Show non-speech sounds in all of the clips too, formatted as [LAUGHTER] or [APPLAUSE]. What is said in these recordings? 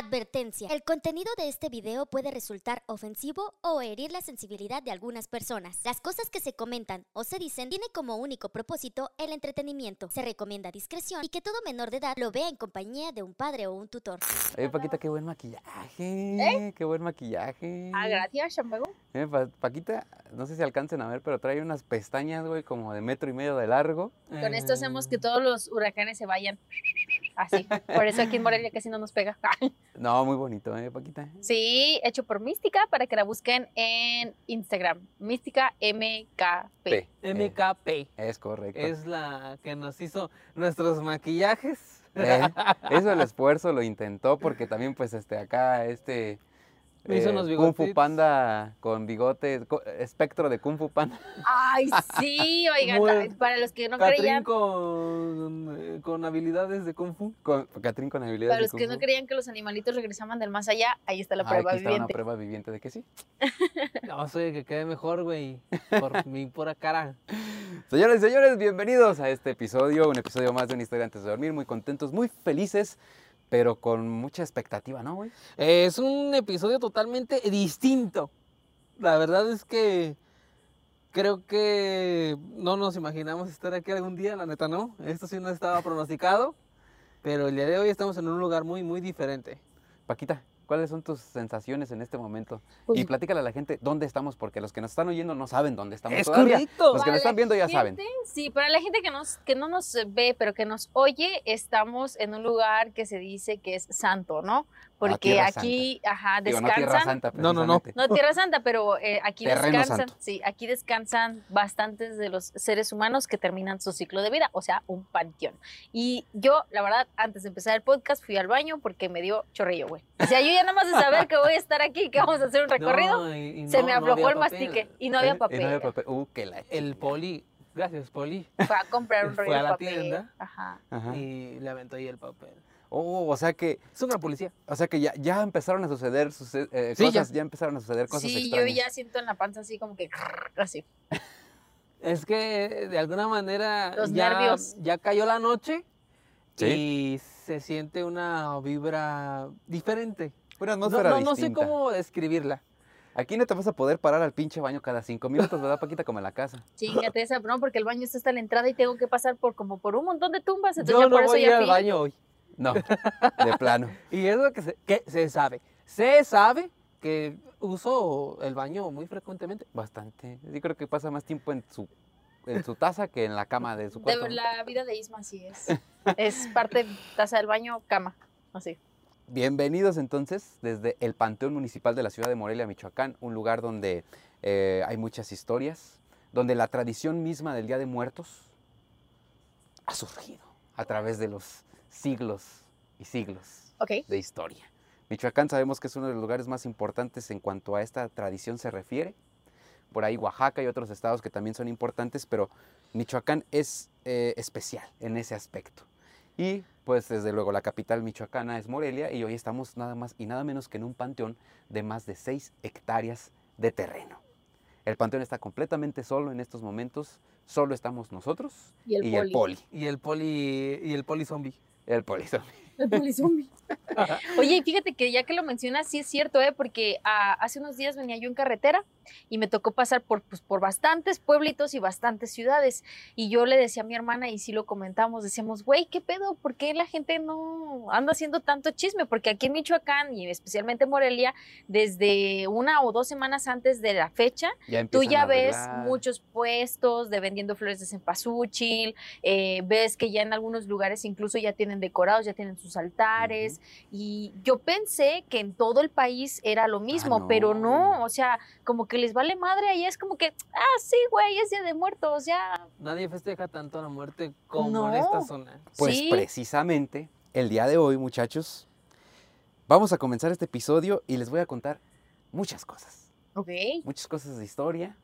Advertencia. El contenido de este video puede resultar ofensivo o herir la sensibilidad de algunas personas. Las cosas que se comentan o se dicen tiene como único propósito el entretenimiento. Se recomienda discreción y que todo menor de edad lo vea en compañía de un padre o un tutor. Eh, Paquita, qué buen maquillaje. Qué buen maquillaje. Ah, gracias, Chambago. Eh, Pa- Paquita, no sé si alcancen a ver, pero trae unas pestañas, güey, como de metro y medio de largo. Con esto hacemos que todos los huracanes se vayan así. Por eso aquí en Morelia casi no nos pega. [LAUGHS] No, muy bonito, ¿eh, Paquita? Sí, hecho por Mística para que la busquen en Instagram. Mística MKP. P. MKP. Es correcto. Es la que nos hizo nuestros maquillajes. Eh, Eso el [LAUGHS] esfuerzo lo intentó porque también pues este acá este Me hizo unos Kung Fu. Panda con bigote, co- espectro de Kung Fu Panda. Ay, [LAUGHS] sí, oigan, para los que no Catrín creían, con, eh, con habilidades de Kung Fu. Con Catrín con habilidades para de los que no creían que los animalitos regresaban del más allá, ahí está la Ah, prueba aquí está una viviente. prueba viviente de que sí. [LAUGHS] No, soy que quede mejor, güey. Por [LAUGHS] mi pura cara. Señoras y señores, bienvenidos a este episodio, un episodio más de una historia antes de dormir, muy contentos, muy felices, pero con mucha expectativa, ¿no, güey? Es un episodio totalmente distinto. La verdad es que creo que no nos imaginamos estar aquí algún día, la neta no. Esto sí no estaba pronosticado. Pero el día de hoy estamos en un lugar muy, muy diferente. Paquita, ¿cuáles son tus sensaciones en este momento? Pues- y platícale a la gente dónde estamos, porque los que nos están oyendo no saben dónde estamos Es todavía. correcto. Los que nos están viendo ya saben. Sí, para la gente que, nos, que no nos ve, pero que nos oye, estamos en un lugar que se dice que es santo, ¿no? Porque Tierra aquí, ajá, Digo, no descansan. Tierra Santa, No, no, no. No, Tierra Santa, pero eh, aquí Terreno descansan, santo. sí, aquí descansan bastantes de los seres humanos que terminan su ciclo de vida, o sea, un panteón. Y yo, la verdad, antes de empezar el podcast, fui al baño porque me dio chorrillo, güey. O sea, yo ya nada más de saber que voy a estar aquí, que vamos a hacer un [LAUGHS] recorrido, No, y- y se no- me aflojó el papel. mastique y no había Eh, y papel. no había papel. Uh, que la El poli, gracias poli, Fue a comprar un [LAUGHS] Fue rollo a de la papel. tienda. Ajá. Ajá. y le aventó ahí el papel. Oh, o sea que, Es una policía. o sea que ya, ya empezaron a suceder suce- eh, Sí, cosas, ya. empezaron a suceder cosas Sí, extrañas. yo ya siento en la panza así como que así. Es que de alguna manera Los ya, nervios. ya cayó la noche Sí. y se siente una vibra diferente. Una No, atmósfera no, no sé distinta. cómo describirla. Aquí no te vas a poder parar al pinche baño cada cinco minutos, ¿verdad, Paquita? Como en la casa. Chingate esa, no, porque el baño está hasta la entrada y tengo que pasar por como por un montón de tumbas. Entonces Yo ya no por eso voy a ir ya al baño hoy. No, de plano. [LAUGHS] Y es lo que se, que se sabe. Se sabe que uso el baño muy frecuentemente. Bastante. Yo creo que pasa más tiempo en su, en su taza que en la cama de su De cuarto. ¿no? la vida de Isma sí es. [LAUGHS] Es parte taza del baño, cama. Así. Bienvenidos entonces desde el Panteón Municipal de la ciudad de Morelia, Michoacán, un lugar donde eh, hay muchas historias, donde la tradición misma del Día de Muertos ha surgido a través de los siglos y siglos Ok. de historia. Michoacán sabemos que es uno de los lugares más importantes en cuanto a esta tradición se refiere. Por ahí Oaxaca y otros estados que también son importantes, pero Michoacán es eh, especial en ese aspecto. Y pues desde luego la capital michoacana es Morelia y hoy estamos nada más y nada menos que en un panteón de más de 6 hectáreas de terreno. El panteón está completamente solo en estos momentos, solo estamos nosotros Y el y poli. el poli. Y el poli, y el poli zombie. El poli. El polizombie. [LAUGHS] Oye, y fíjate que ya que lo mencionas, sí es cierto, ¿eh? Porque ah, hace unos días venía yo en carretera y me tocó pasar por, pues, por bastantes pueblitos y bastantes ciudades. Y yo le decía a mi hermana, y sí lo comentamos, decíamos, güey, ¿qué pedo? ¿Por qué la gente no anda haciendo tanto chisme? Porque aquí en Michoacán y especialmente en Morelia, desde una o dos semanas antes de la fecha, Ya Tú ya a ves muchos puestos de vendiendo flores de cempasúchil, eh, ves que ya en algunos lugares incluso ya tienen decorados, ya tienen sus altares, y yo pensé que en todo el país era lo mismo, no. pero no, o sea, como que les vale madre, ahí es como que, ah, sí, güey, es Día de Muertos, ya. Nadie festeja tanto la muerte como No. en esta zona. Pues Sí. precisamente el día de hoy, muchachos, vamos a comenzar este episodio y les voy a contar muchas cosas. Ok. Muchas cosas de historia,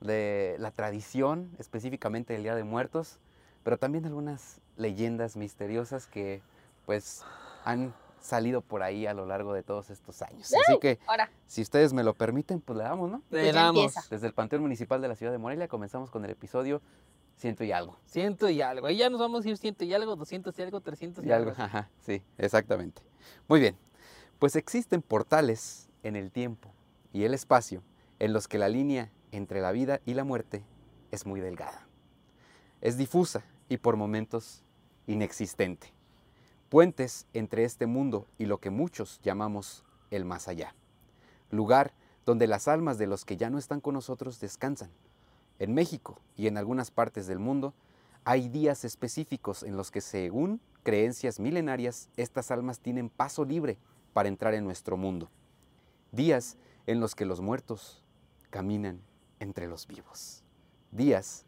de la tradición, específicamente del Día de Muertos, pero también algunas leyendas misteriosas que pues han salido por ahí a lo largo de todos estos años. Así que Ahora, si ustedes me lo permiten, pues le damos, ¿no? Pues Le ya damos. Desde el Panteón Municipal de la Ciudad de Morelia comenzamos con el episodio Ciento y algo. ciento y algo. Ahí ya nos vamos a ir ciento y algo, doscientos y algo, trescientos Y algo, ajá, sí, exactamente. Muy bien. Pues existen portales en el tiempo y el espacio en los que la línea entre la vida y la muerte es muy delgada. Es difusa y por momentos inexistente. Puentes entre este mundo y lo que muchos llamamos el más allá. Lugar donde las almas de los que ya no están con nosotros descansan. En México y en algunas partes del mundo hay días específicos en los que según creencias milenarias estas almas tienen paso libre para entrar en nuestro mundo. Días en los que los muertos caminan entre los vivos. Días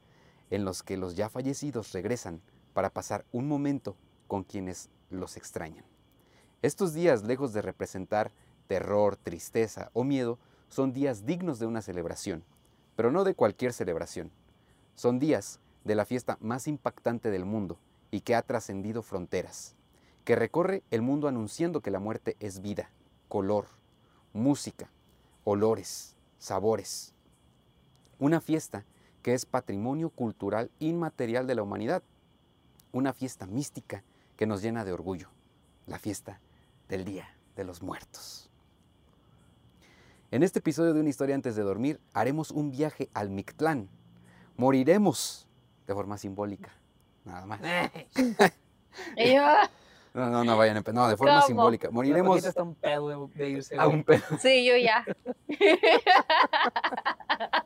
en los que los ya fallecidos regresan para pasar un momento con quienes los extrañan. Estos días, lejos de representar terror, tristeza o miedo, son días dignos de una celebración, pero no de cualquier celebración. Son días de la fiesta más impactante del mundo y que ha trascendido fronteras, que recorre el mundo anunciando que la muerte es vida, color, música, olores, sabores. Una fiesta que es patrimonio cultural inmaterial de la humanidad. Una fiesta mística que nos llena de orgullo. La fiesta del Día de los Muertos. En este episodio de Una historia antes de dormir haremos un viaje al Mictlán. Moriremos de forma simbólica, nada más. [LAUGHS] [LAUGHS] No, no, no vayan No, de forma ¿Cómo? simbólica. Moriremos está un pedo de, irse. a un pedo. sí, yo ya. [LAUGHS]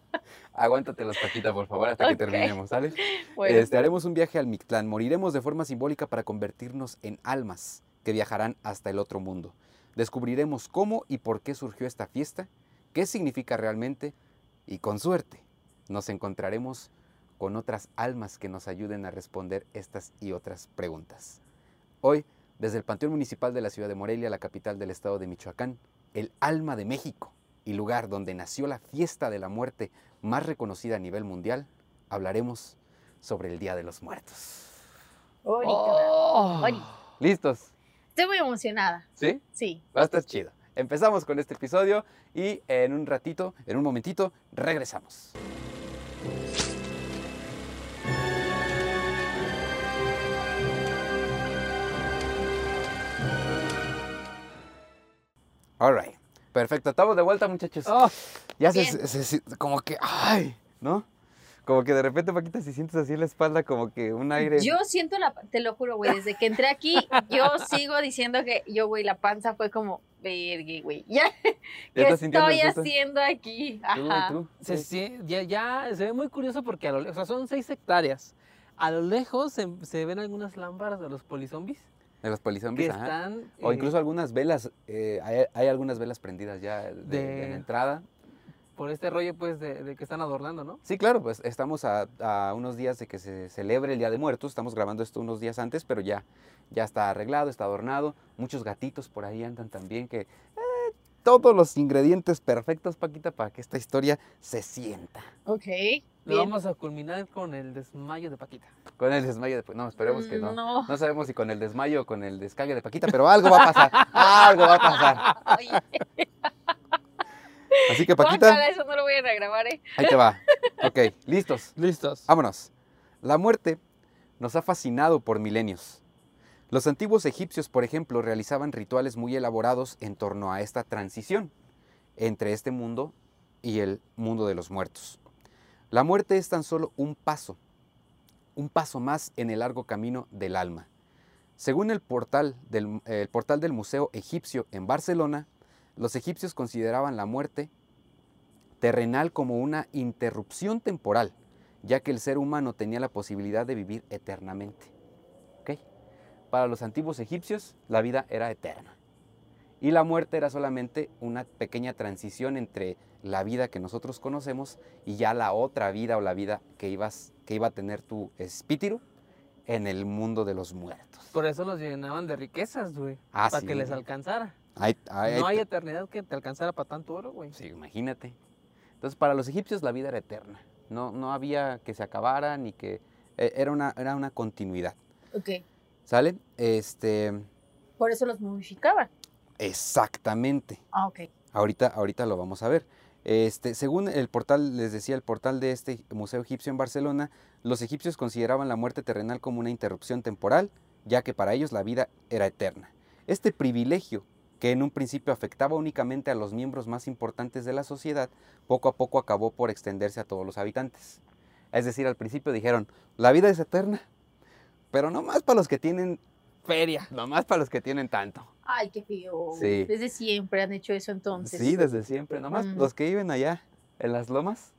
Aguántate las Paquita, por favor, hasta que terminemos, ¿sale? [LAUGHS] Bueno, Este, haremos un viaje al Mictlán. Moriremos de forma simbólica para convertirnos en almas que viajarán hasta el otro mundo. Descubriremos cómo y por qué surgió esta fiesta, qué significa realmente y con suerte nos encontraremos con otras almas que nos ayuden a responder estas y otras preguntas. Hoy, desde el Panteón Municipal de la ciudad de Morelia, la capital del estado de Michoacán, el alma de México y lugar donde nació la fiesta de la muerte más reconocida a nivel mundial, hablaremos sobre el Día de los Muertos. Oh. ¿Listos? Estoy muy emocionada. ¿Sí? Sí. Va a estar chido. Empezamos con este episodio y en un ratito, en un momentito, regresamos. All right. Perfecto. Estamos de vuelta, muchachos. Oh, Ya se, se- se- como que, ay, ¿no? Como que de repente, Paquita, si sientes así en la espalda, como que un aire. Yo siento la, te lo juro, güey, desde que entré aquí, yo sigo diciendo que yo, güey, la panza fue como, vergue, güey, ya, ¿qué estoy haciendo aquí? ¿Tú, Ajá. tú? se, Sí. sí, ya, ya se ve muy curioso porque a lo lejos, o sea, son seis hectáreas. A lo lejos se, se ven algunas lámparas de los polizombies De los que polizombies, ajá. O eh, incluso algunas velas, eh, hay, hay algunas velas prendidas ya de, entrada. por este rollo, pues, de, de que están adornando, ¿no? Sí, claro, pues estamos a, a unos días de que se celebre el Día de Muertos, estamos grabando esto unos días antes, pero ya, ya está arreglado, está adornado, muchos gatitos por ahí andan también, que eh, todos los ingredientes perfectos, Paquita, para que esta historia se sienta. Ok, Lo bien. vamos a culminar con el desmayo de Paquita. Con el desmayo de... No, esperemos que no. No. No sabemos si con el desmayo o con el descague de Paquita, pero algo va a pasar, [LAUGHS] algo va a pasar. Oye, Así que Paquita, eso no lo voy a grabar, ¿eh? ahí te va. Ok, [LAUGHS] listos. Listos. Vámonos. La muerte nos ha fascinado por milenios. Los antiguos egipcios, por ejemplo, realizaban rituales muy elaborados en torno a esta transición entre este mundo y el mundo de los muertos. La muerte es tan solo un paso, un paso más en el largo camino del alma. Según el portal del, el portal del Museo Egipcio en Barcelona, los egipcios consideraban la muerte terrenal como una interrupción temporal ya que el ser humano tenía la posibilidad de vivir eternamente. Para los antiguos egipcios, la vida era eterna. Y la muerte era solamente una pequeña transición entre la vida que nosotros conocemos y ya la otra vida o la vida que, ibas, que iba a tener tu espíritu en el mundo de los muertos. Por eso los llenaban de riquezas, güey. Ah, para sí. que les alcanzara. No hay eternidad que te alcanzara para tanto oro, güey. Sí, imagínate. Entonces, para los egipcios la vida era eterna. No, no había que se acabara ni que... eh, Era una, era una continuidad. Ok, ¿Sale? Este... por eso los momificaban. Exactamente. Ah, ok. Ahorita, ahorita lo vamos a ver. Este, según el portal, les decía, el portal de este Museo Egipcio en Barcelona, los egipcios consideraban la muerte terrenal como una interrupción temporal, ya que para ellos la vida era eterna. Este privilegio que en un principio afectaba únicamente a los miembros más importantes de la sociedad, poco a poco acabó por extenderse a todos los habitantes. Es decir, al principio dijeron, la vida es eterna, pero no más para los que tienen Feria. no más para los que tienen tanto. Ay, qué feo. Sí. Desde siempre han hecho eso entonces. Sí, desde siempre. Nomás Mm. los que viven allá, en las lomas,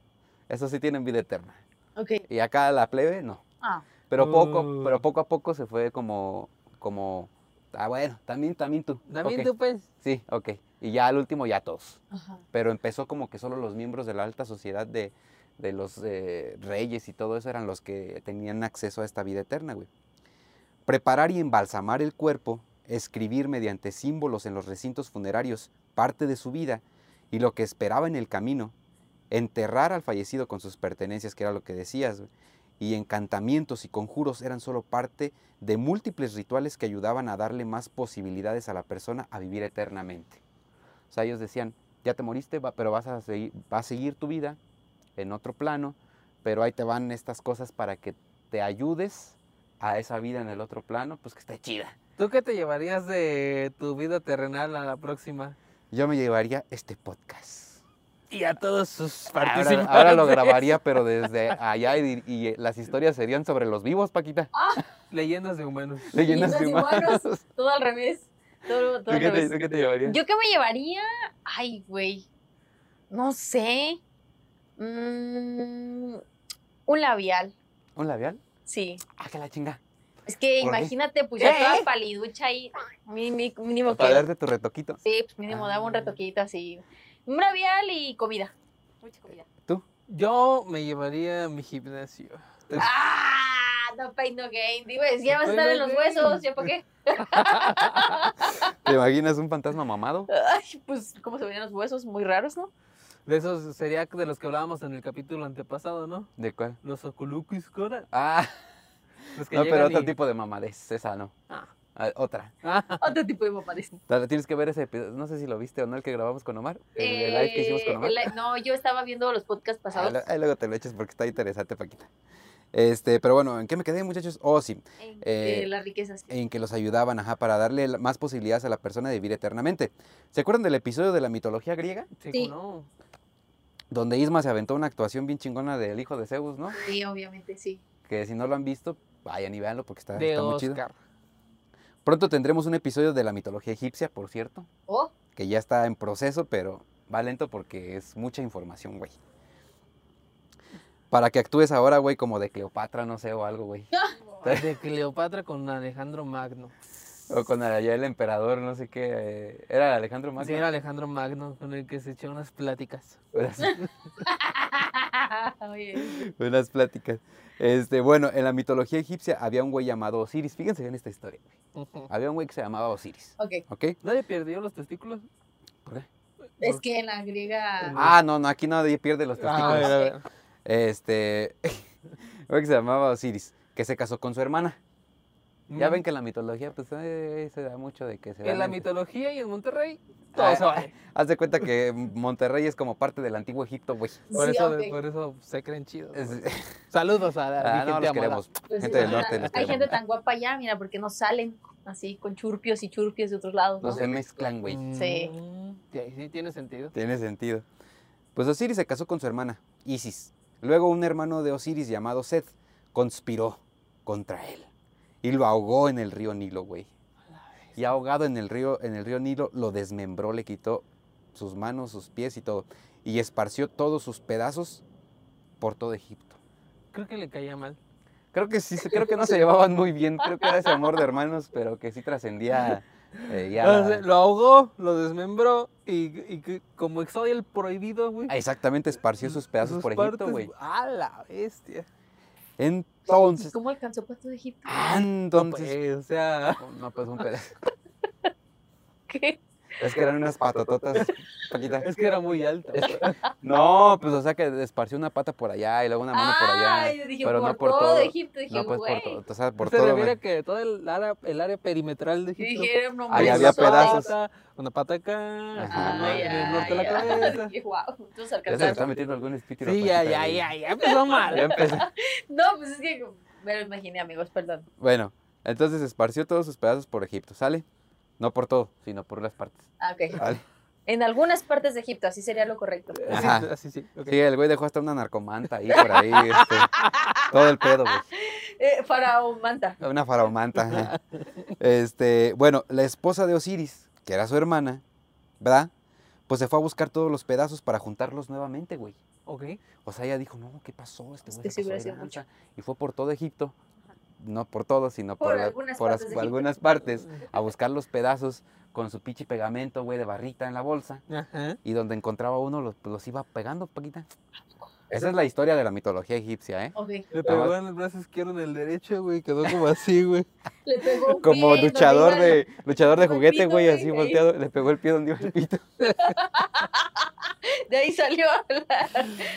esos sí tienen vida eterna. Ok. Y acá la plebe, no. Ah, Pero poco, Oh. pero poco a poco se fue como, como, ah, bueno, también, también tú. También tú, pues. Sí, ok. Y ya al último ya todos. ajá. Pero empezó como que solo los miembros de la alta sociedad de, de los eh, reyes y todo eso eran los que tenían acceso a esta vida eterna, güey. Preparar y embalsamar el cuerpo, escribir mediante símbolos en los recintos funerarios parte de su vida y lo que esperaba en el camino, enterrar al fallecido con sus pertenencias, que era lo que decías, y encantamientos y conjuros eran solo parte de múltiples rituales que ayudaban a darle más posibilidades a la persona a vivir eternamente. O sea, ellos decían, ya te moriste, pero vas a, seguir, a seguir tu vida en otro plano, pero ahí te van estas cosas para que te ayudes a esa vida en el otro plano, pues que esté chida. ¿Tú qué te llevarías de tu vida terrenal a la próxima? Yo me llevaría este podcast. Y a todos sus participantes. ahora lo grabaría, pero desde allá y, y las historias serían sobre los vivos, Paquita. Leyendas de humanos. Leyendas de Leyendas de humanos. humanos. Todo al revés. Todo, todo ¿Tú al qué, te, revés. tú qué te llevarías? ¿Yo qué me llevaría? Ay, güey. No sé. Mm, un labial. ¿Un labial? Sí. Ah, que la chinga. Es que imagínate, pues ya ¿Eh? toda paliducha ahí. Mínimo, mínimo que. Para darte tu retoquito. Sí, pues mínimo daba un Ah. retoquito así. Un labial y comida. Mucha comida. Yo me llevaría a mi gimnasio. ¡Ah! No pain, no gain. Digo, ya vas a estar en los gain. huesos. ¿Ya para qué? [LAUGHS] ¿Te imaginas un fantasma mamado? Ay, pues, ¿cómo se verían los huesos? Muy raros, ¿no? De esos sería de los que hablábamos en el capítulo antepasado, ¿no? ¿De cuál? Los Oculukis Cora. Ah, Los que no, pero otro y- tipo de mamadez. Esa no. Ah. Ah, otra. Ah, [LAUGHS] Otro tipo de mamadez. Tienes que ver ese episodio. No sé si lo viste o no, el que grabamos con Omar. El, el live que hicimos con Eh, Omar. el no, yo estaba viendo los podcasts pasados. ahí luego te lo eches porque está interesante, Paquita. Este, pero bueno, ¿en qué me quedé, muchachos? Oh, sí. En eh, las riquezas. en que los ayudaban, ajá, para darle más posibilidades a la persona de vivir eternamente. ¿Se acuerdan del episodio de la mitología griega? sí, Sí. Donde Isma se aventó una actuación bien chingona del hijo de Zeus, ¿no? Sí, obviamente, sí. Que si no lo han visto, vayan y véanlo porque está, De está muy chido. Oscar. Pronto tendremos un episodio de la mitología egipcia, por cierto, Oh, que ya está en proceso, pero va lento porque es mucha información, güey. Para que actúes ahora, güey, como de Cleopatra, no sé, o algo, güey. [LAUGHS] De Cleopatra con Alejandro Magno. O con allá el emperador, no sé qué. eh, ¿Era Alejandro Magno? Sí, era Alejandro Magno con el que se echó unas pláticas. Unas, [LAUGHS] [LAUGHS] Oye, unas pláticas. Este, bueno, en la mitología egipcia había un güey llamado Osiris. Fíjense en esta historia. güey. Había un güey que se llamaba Osiris, ok. ¿ok? ¿Nadie perdió los testículos? ¿Por qué? Es que en la griega. Ah, no, no, aquí nadie pierde los Ah, testículos. a ver, a ver. Este, [LAUGHS] un güey que se llamaba Osiris, que se casó con su hermana. Ya ven que en la mitología, pues, eh, se da mucho de que se En la mitología y en Monterrey, Ah, todo se vale. [LAUGHS] Haz de cuenta que Monterrey es como parte del antiguo Egipto, güey. Por, Sí, eso, por eso se creen chidos. Es- [LAUGHS] Saludos a la Ah, mi no, los queremos. Pues, Gente del ah, norte, Hay gente tan guapa allá, mira, porque no salen así con churpios y churpios de otros lados. No ¿no? se mezclan, güey. Sí. Mm, sí, sí, tiene sentido. Tiene sentido. Pues Osiris se casó con su hermana, Isis. Luego un hermano de Osiris llamado Seth conspiró contra él y lo ahogó en el río Nilo, güey. Y ahogado en el río, en el río Nilo, lo desmembró, le quitó sus manos, sus pies y todo. Y esparció todos sus pedazos por todo Egipto. Creo que le caía mal. Creo que sí, creo que no se llevaban muy bien. Creo que era ese amor de hermanos, pero que sí trascendía eh, ya. O sea, lo ahogó, lo desmembró y, y como soy el prohibido, güey. Ah, Exactamente, esparció sus pedazos sus por Egipto, güey. ¡A la bestia! ¿Y Entonces, cómo alcanzó para todo Egipto? Ah, No, entonces, pues, o sea, no, pues un pedazo. [LAUGHS] ¿Qué? Es que eran unas patototas, [LAUGHS] Paquita. es que era muy alto. [LAUGHS] No, pues o sea que esparció una pata por allá y luego una mano por allá. Ay, dije, pero por, no por todo, todo. Egipto. Dije, No, pues güey. por todo, o sea, por se todo. refiere me- que todo el área, el área perimetral de Egipto. dije, un Ahí había pedazos. Pata, una pata acá, Ajá. ¿no? Ay, el norte de la cabeza. ay, guau, entonces Ya se está metiendo algún espíritu. Sí, ya, ya, ya, ya empezó mal. Ya empezó. [LAUGHS] No, pues es que me lo imaginé, amigos, perdón. Bueno, entonces esparció todos sus pedazos por Egipto, ¿sale? No por todo, sino por las partes. Ah, ok. ¿vale? En algunas partes de Egipto, así sería lo correcto. Ajá. así sí. Sí, el güey dejó hasta una narcomanta ahí por ahí. este, todo el pedo, güey. [LAUGHS] Eh, faraón manta. Una faraomanta. Este, bueno, la esposa de Osiris, que era su hermana, ¿verdad? Pues se fue a buscar todos los pedazos para juntarlos nuevamente, güey. Ok. O sea, ella dijo, no, ¿qué pasó? Este Es güey se sí pasó hubiera de sido lanza". Y fue por todo Egipto, no por todo, sino Por por, la- algunas por partes algunas a buscar los pedazos con su pinche pegamento, güey, de barrita en la bolsa. Ajá. Y donde encontraba uno, los, los iba pegando, Paquita. Esa es la historia de la mitología egipcia, ¿eh? Ok. Le pegó en el brazo izquierdo en el derecho, güey. Quedó como así, güey. Le pegó un Como pie luchador iba de, luchador de juguete, pito, güey, güey, así ahí. volteado. Le pegó el pie donde iba el pito. [LAUGHS] De ahí salió la,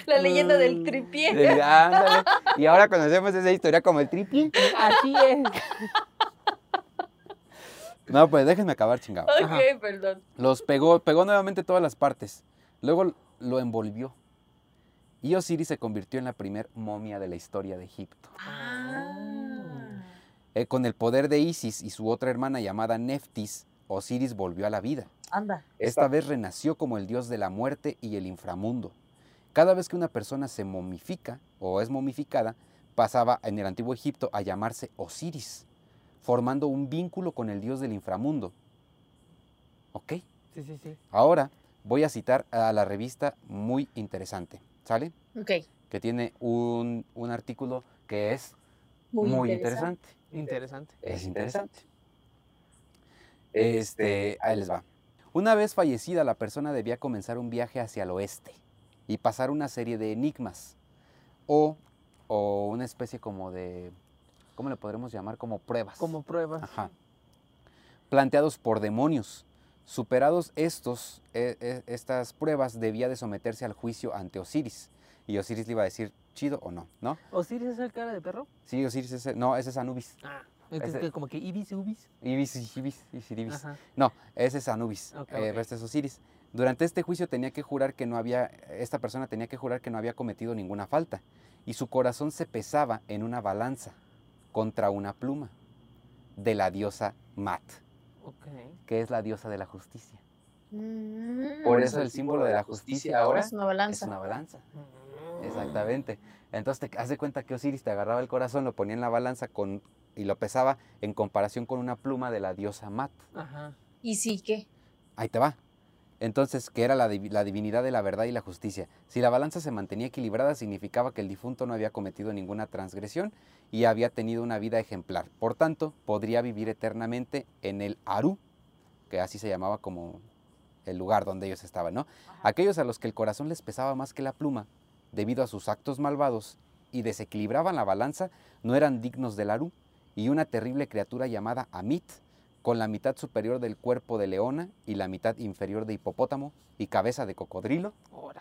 la leyenda del tripié. "Ándale". Y ahora conocemos esa historia como el triple. Así es. No, pues déjenme acabar, chingado. Ajá. Ok, perdón. Los pegó, pegó nuevamente todas las partes. Luego lo envolvió. Y Osiris se convirtió en la primer momia de la historia de Egipto. Ah. Eh, con el poder de Isis y su otra hermana llamada Neftis, Osiris volvió a la vida. Anda. Esta vez renació como el dios de la muerte y el inframundo. Cada vez que una persona se momifica o es momificada, pasaba en el antiguo Egipto a llamarse Osiris, formando un vínculo con el dios del inframundo. ¿Ok? Sí, sí, sí. Ahora voy a citar a la revista muy interesante, ¿sale? Ok. Que tiene un, un artículo que es Muy, muy, interesante. interesante. Interesante. Es interesante. Este, ahí les va. Una vez fallecida, la persona debía comenzar un viaje hacia el oeste y pasar una serie de enigmas o, o una especie como de, ¿cómo le podremos llamar? Como pruebas. Como prueba. Ajá. Planteados por demonios. Superados estos, eh, eh, estas pruebas, debía de someterse al juicio ante Osiris. Y Osiris le iba a decir, chido o no, ¿no? ¿Osiris es el cara de perro? Sí, Osiris es, no, ese es Anubis. Ah. Como que Ibis, Ubis. Ibis, Ibis, Ibis. No, ese es Anubis, eh, ok. este es Osiris. Durante este juicio tenía que jurar que no había, esta persona tenía que jurar que no había cometido ninguna falta. Y su corazón se pesaba en una balanza contra una pluma de la diosa Mat, Ok. Que es la diosa de la justicia. Mm. Por eso el símbolo de la justicia ahora es una es balanza. una balanza. Mm. Exactamente. Entonces te hace cuenta que Osiris te agarraba el corazón, lo ponía en la balanza con, y lo pesaba en comparación con una pluma de la diosa Mat. Ajá. ¿Y sí qué? Ahí te va. Entonces, que era la, la divinidad de la verdad y la justicia. Si la balanza se mantenía equilibrada, significaba que el difunto no había cometido ninguna transgresión y había tenido una vida ejemplar. Por tanto, podría vivir eternamente en el Aru, que así se llamaba como el lugar donde ellos estaban, ¿no? Aquellos a los que el corazón les pesaba más que la pluma, debido a sus actos malvados, y desequilibraban la balanza, no eran dignos del Aru, y una terrible criatura llamada Amit, con la mitad superior del cuerpo de leona y la mitad inferior de hipopótamo y cabeza de cocodrilo. Ahora.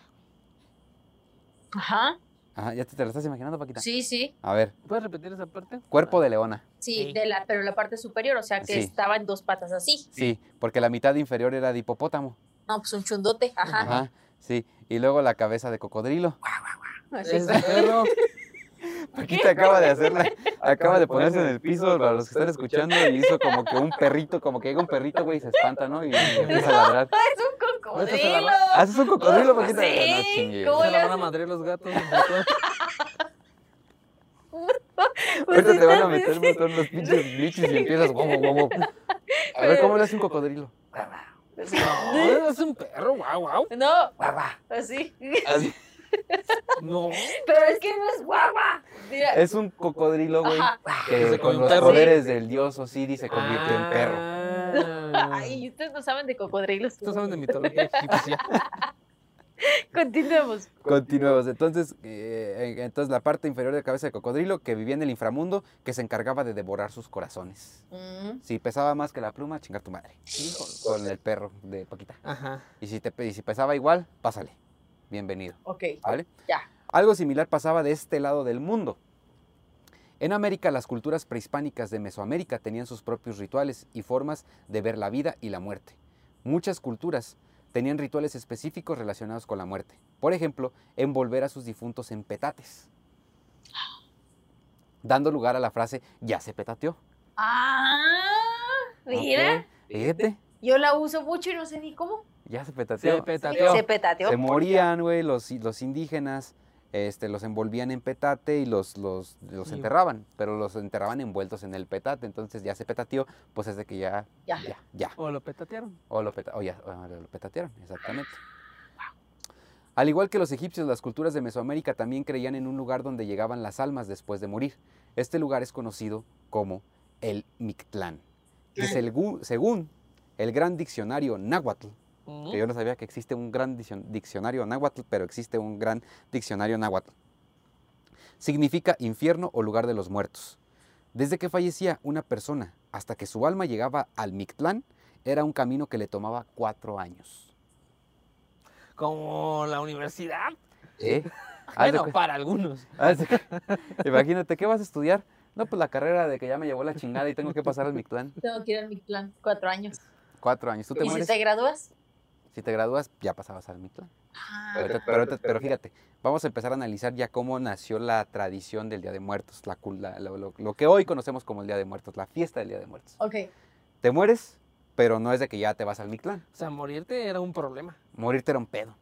Ajá. Ajá, ¿ya te, te lo estás imaginando, Paquita? Sí, sí. A ver, ¿Puedes repetir esa parte? cuerpo de leona. Sí, Sí. de la, pero la parte superior, o sea que Sí. estaba en dos patas así. Sí, porque la mitad inferior era de hipopótamo. No, pues un chundote. Ajá. Ajá, sí. Y luego la cabeza de cocodrilo. Perro. [LAUGHS] Paquita acaba de hacerla, [LAUGHS] acaba de ponerse en el piso para los que están escuchando y hizo como que un perrito, como que llega un perrito, güey, y se espanta, ¿no? Y [LAUGHS] empieza a ladrar. Es un cocodrilo. ¿Haces un cocodrilo, Paquita? Sí, No chingues. ¿cómo Se le van a madrear los gatos. [LAUGHS] Pues Ahorita te van a meter un montón los pinches bichis y empiezas guau, guau, guau. A ver, ¿cómo le hace un cocodrilo? No, es un perro, guau, guau. No, así. Así. No. Pero es que no es guagua. Mira. Es un cocodrilo, güey, que Se con los poderes del dios Osiris se convirtió en perro. Ah. Ay, ustedes no saben de cocodrilos. Estos saben de mitología egipcia. [LAUGHS] Continuemos. Continuemos. Entonces, eh, entonces la parte inferior de la cabeza de cocodrilo que vivía en el inframundo que se encargaba de devorar sus corazones. Mm, Si pesaba más que la pluma, chingar tu madre. Con el perro de Paquita. Ajá. Y si, te, y si pesaba igual, pásale. Bienvenido. ok. ¿Vale? Ya. Algo similar pasaba de este lado del mundo. En América, las culturas prehispánicas de Mesoamérica tenían sus propios rituales y formas de ver la vida y la muerte. Muchas culturas tenían rituales específicos relacionados con la muerte. Por ejemplo, envolver a sus difuntos en petates, dando lugar a la frase ya se petateó. Ah, mira. ¿ok? Fíjate, Yo la uso mucho y no sé ni cómo. ya se petateó. Se petateó. Se petateó. Se morían, güey, los, los indígenas, este, los envolvían en petate y los, los, los Sí. enterraban, pero los enterraban envueltos en el petate, entonces ya se petateó, pues es de que ya, Ya. ya, ya. O lo petatearon. O lo, peta- o ya, o lo petatearon, exactamente. Al igual que los egipcios, las culturas de Mesoamérica también creían en un lugar donde llegaban las almas después de morir. Este lugar es conocido como el Mictlán, que según el gran diccionario náhuatl, que yo no sabía que existe un gran diccion- diccionario náhuatl, pero existe un gran diccionario náhuatl. Significa infierno o lugar de los muertos. Desde que fallecía una persona hasta que su alma llegaba al Mictlán, era un camino que le tomaba cuatro años. Como la universidad. ¿Eh? [LAUGHS] Bueno, para algunos. [LAUGHS] Imagínate, ¿qué vas a estudiar? No, pues la carrera de que ya me llevó la chingada y tengo que pasar al Mictlán. Tengo que ir a mi plan. Cuatro años. Cuatro años. ¿Tú te ¿Y si mueres? te gradúas? Si te gradúas, ya pasabas al Mictlán. Ah, Pero, pero fíjate, vamos a empezar a analizar ya cómo nació la tradición del Día de Muertos, la, la- lo, que hoy conocemos como el Día de Muertos, la fiesta del Día de Muertos. ok. Te mueres, pero no es de que ya te vas al Mictlán. O sea, morirte era un problema. Morirte era un pedo.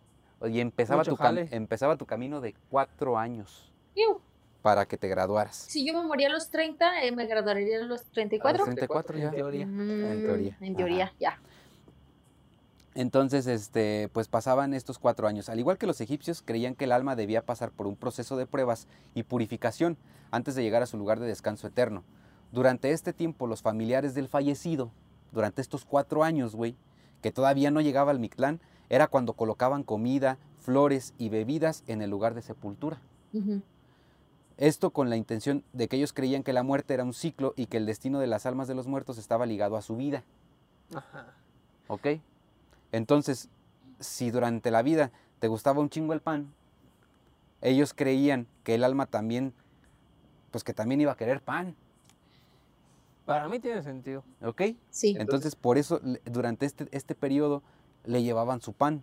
Y empezaba, Mucho tu, cam- empezaba tu camino de cuatro años Iu, para que te graduaras. Si yo me moría a los 30, eh, me graduaría a los A 34. los 34 ya. En teoría. Mm, En teoría. En teoría, Ajá. ya. Entonces, este, pues pasaban estos cuatro años. Al igual que los egipcios, creían que el alma debía pasar por un proceso de pruebas y purificación antes de llegar a su lugar de descanso eterno. Durante este tiempo, los familiares del fallecido, durante estos cuatro años, güey, que todavía no llegaba al Mictlán, era cuando colocaban comida, flores y bebidas en el lugar de sepultura. Esto con la intención de que ellos creían que la muerte era un ciclo y que el destino de las almas de los muertos estaba ligado a su vida. Ajá. ¿Ok? Entonces, si durante la vida te gustaba un chingo el pan, ellos creían que el alma también, pues que también iba a querer pan, Para mí tiene sentido. ¿ok? Sí. Entonces, por eso durante este, este periodo le llevaban su pan,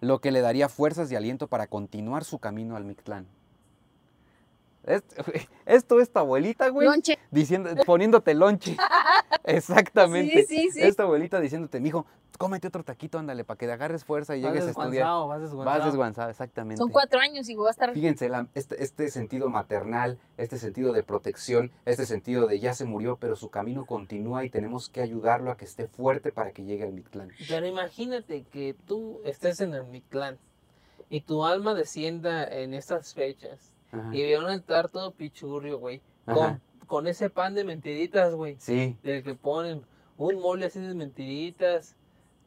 lo que le daría fuerzas y aliento para continuar su camino al Mictlán. Esto, [LAUGHS] esto es tu abuelita, güey, Lonche. diciendo, poniéndote lonche. [LAUGHS] Exactamente. Sí, sí, sí. Esta abuelita diciéndote, mijo, cómete otro taquito, ándale, para que te agarres fuerza y Vas llegues a estudiar. desguanzado, vas Vas desguanzado. desguanzado, exactamente. Son cuatro años y voy a estar. Fíjense, la- este, este sentido maternal, este sentido de protección, este sentido de ya se murió, pero su camino continúa y tenemos que ayudarlo a que esté fuerte para que llegue al Mictlán. Pero imagínate que tú estés en el Mictlán y tu alma descienda en estas fechas Ajá. y vea un altar todo pichurrio, güey, con, con ese pan de mentiritas, güey, Sí. del que ponen un mole así de mentiritas.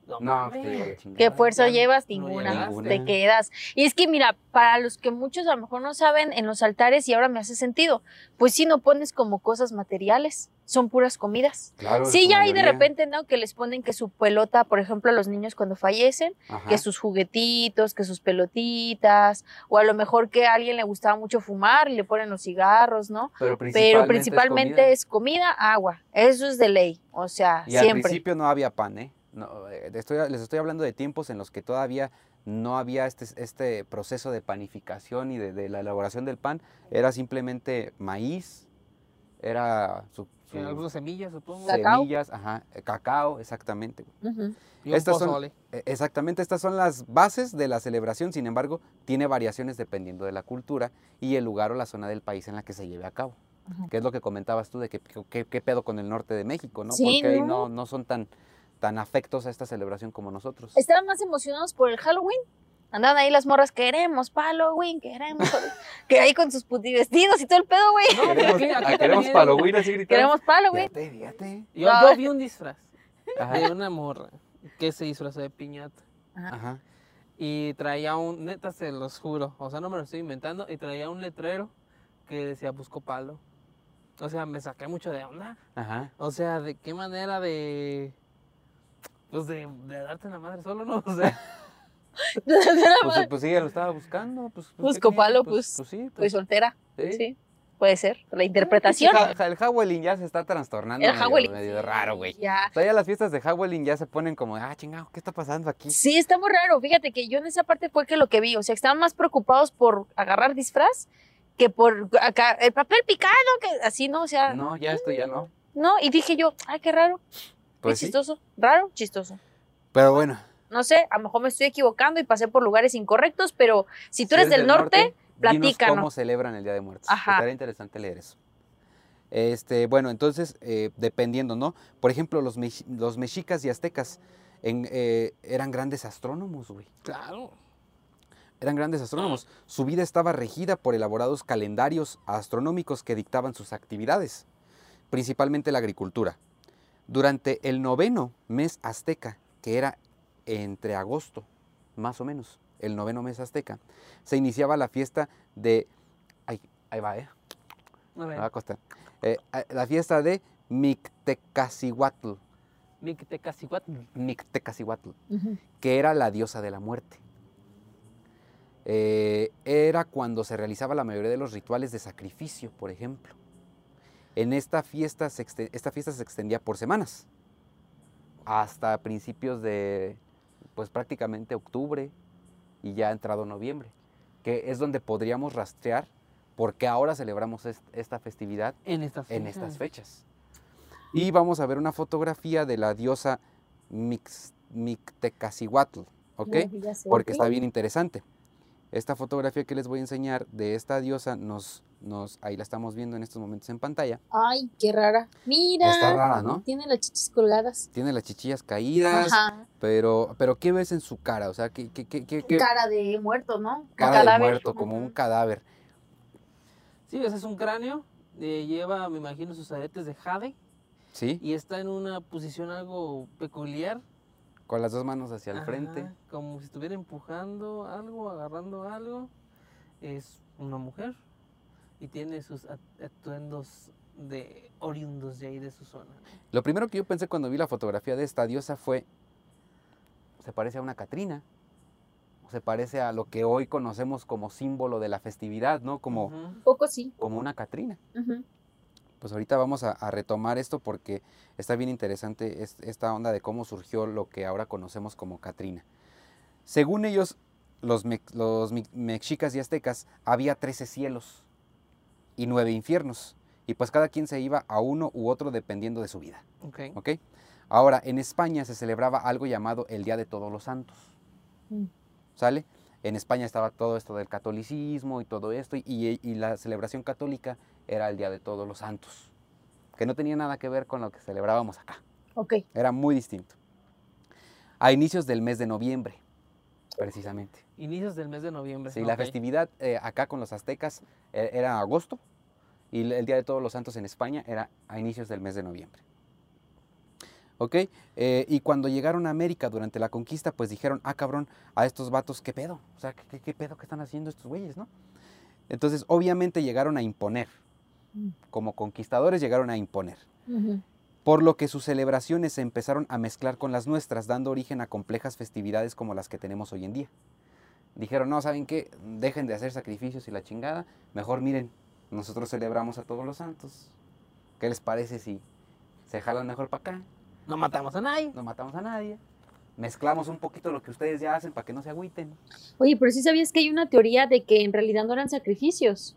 No, No, chingada. ¿Qué fuerza llevas? no Ninguna. llegaste. Te quedas. Y es que mira, para los que muchos a lo mejor no saben, en los altares, y ahora me hace sentido, pues si no pones como cosas materiales, son puras comidas. Claro, Sí, ya hay de repente, ¿no? Que les ponen que su pelota, por ejemplo, a los niños cuando fallecen, Ajá. que sus juguetitos, que sus pelotitas, o a lo mejor que a alguien le gustaba mucho fumar y le ponen los cigarros, ¿no? Pero Pero principalmente, es es comida, agua. Eso es de ley. O sea. Y al siempre. principio no había pan, ¿eh? No, eh, estoy- les estoy hablando de tiempos en los que todavía no había este, este proceso de panificación y de, de la elaboración del pan. Era simplemente maíz, era su, algunas semillas, supongo. Cacao. semillas, ajá, eh, cacao, exactamente. Y un Estas son- pozole. E- Exactamente, estas son las bases de la celebración, sin embargo, tiene variaciones dependiendo de la cultura y el lugar o la zona del país en la que se lleve a cabo. Ujú. Que es lo que comentabas tú de que que- qué pedo con el norte de México, ¿no? Sí, Porque ahí ¿no? no, no son tan, tan afectos a esta celebración como nosotros. Estaban más emocionados por el Halloween. Andaban ahí las morras, queremos Halloween, queremos. [LAUGHS] que ahí con sus puti vestidos y todo el pedo, güey. No, Queremos, aquí- aquí queremos. Halloween así gritando. Queremos Halloween. Fíjate, fíjate. Yo, yo vi un disfraz Ajá, de una morra que se disfrazó de piñata. ajá. Y traía un, neta se los juro, o sea, no me lo estoy inventando, y traía un letrero que decía busco palo. O sea, me saqué mucho de onda. ajá. O sea, de qué manera de. Pues de, de darte la madre solo, ¿no? [LAUGHS] O sea, [LAUGHS] Pues, pues sí, ella lo estaba buscando. Pues, pues, ¿qué Busco tiene? palo, pues, pues, sí, Estoy pues, soltera. sí. Sí. Puede ser. La interpretación. Ja- ja- El Halloween ya se está trastornando El medio, medio raro, güey. Ya. O sea, ya las fiestas de Halloween ya se ponen como, ah, chingado, ¿qué está pasando aquí? Sí, está muy raro. Fíjate que yo en esa parte fue que lo que vi. O sea, estaban más preocupados por agarrar disfraz que por acá el papel picado, que así, ¿no? O sea, no. No, ya esto ya no. Y dije yo, ay, qué raro. Pues Qué sí. chistoso. Raro, chistoso. Pero bueno. No sé, a lo mejor me estoy equivocando y pasé por lugares incorrectos, pero si tú si eres del norte, dinos platícanos. cómo celebran el Día de Muertos. Ajá. Estaría interesante leer eso. Este, bueno, entonces, eh, dependiendo, ¿no? Por ejemplo, los, los mexicas y aztecas en, eh, eran grandes astrónomos, güey. Claro. Eran grandes astrónomos. Su vida estaba regida por elaborados calendarios astronómicos que dictaban sus actividades, principalmente la agricultura. Durante el noveno mes azteca, que era entre agosto, más o menos, el noveno mes azteca, se iniciaba la fiesta de... Ay, ahí va, ¿eh? A Me ver, va a costar. Eh, la fiesta de Mictecacihuatl, Mictecacihuatl. Mictecacihuatl, que era la diosa de la muerte. Eh, era cuando se realizaba la mayoría de los rituales de sacrificio, por ejemplo. En esta fiesta, se exte- esta fiesta se extendía por semanas, hasta principios de, pues prácticamente octubre y ya entrado noviembre, que es donde podríamos rastrear por qué ahora celebramos est- esta festividad En estas en fechas. estas fechas. Y vamos a ver una fotografía de la diosa Mix- Mictecacihuatl, ¿ok? Porque está bien interesante. Esta fotografía que les voy a enseñar de esta diosa, nos, nos, ahí la estamos viendo en estos momentos en pantalla. Ay, qué rara. Mira. Está rara, ¿no? Tiene las chichis colgadas. Tiene las chichillas caídas, Ajá. pero, pero ¿qué ves en su cara? O sea, ¿qué, qué, qué, qué- qué- Cara de muerto, ¿no? cara de Cadáver. muerto, como un cadáver? Sí, ese es un cráneo. eh, lleva, me imagino, sus aretes de jade. ¿Sí? Y está en una posición algo peculiar. Con las dos manos hacia el Ajá, frente. Como si estuviera empujando algo, agarrando algo. Es una mujer. Y tiene sus at- atuendos de oriundos de ahí de su zona. Lo primero que yo pensé cuando vi la fotografía de esta diosa fue, se parece a una Catrina, se parece a lo que hoy conocemos como símbolo de la festividad, ¿no? Como, poco sí. como una Catrina. Ujú. Pues ahorita vamos a, a retomar esto porque está bien interesante es- esta onda de cómo surgió lo que ahora conocemos como Catrina. Según ellos, los, mexicas y aztecas, había 13 cielos y 9 infiernos. Y pues cada quien se iba a uno u otro dependiendo de su vida. Ok. ¿ok? Ahora, en España se celebraba algo llamado el Día de Todos los Santos. Mm. ¿Sale? En España estaba todo esto del catolicismo y todo esto, y, y- y la celebración católica era el Día de Todos los Santos, que no tenía nada que ver con lo que celebrábamos acá. Ok. Era muy distinto. A inicios del mes de noviembre, precisamente. Inicios del mes de noviembre. Sí, la festividad eh, acá con los aztecas eh, era agosto y el Día de Todos los Santos en España era a inicios del mes de noviembre. ¿Ok? Eh, y cuando llegaron a América durante la conquista, pues dijeron, ah, cabrón, a estos vatos, ¿qué pedo? O sea, ¿qué, qué- qué pedo que están haciendo estos güeyes, no? Entonces, obviamente llegaron a imponer. Mm. Como conquistadores llegaron a imponer. Por lo que sus celebraciones se empezaron a mezclar con las nuestras, dando origen a complejas festividades como las que tenemos hoy en día. Dijeron, no, ¿saben qué? Dejen de hacer sacrificios y la chingada. Mejor miren, nosotros celebramos a todos los santos. ¿Qué les parece si se jalan mejor para acá? No matamos a nadie. No matamos a nadie. Mezclamos un poquito lo que ustedes ya hacen para que no se agüiten. Oye, pero sí sabías que hay una teoría de que en realidad no eran sacrificios.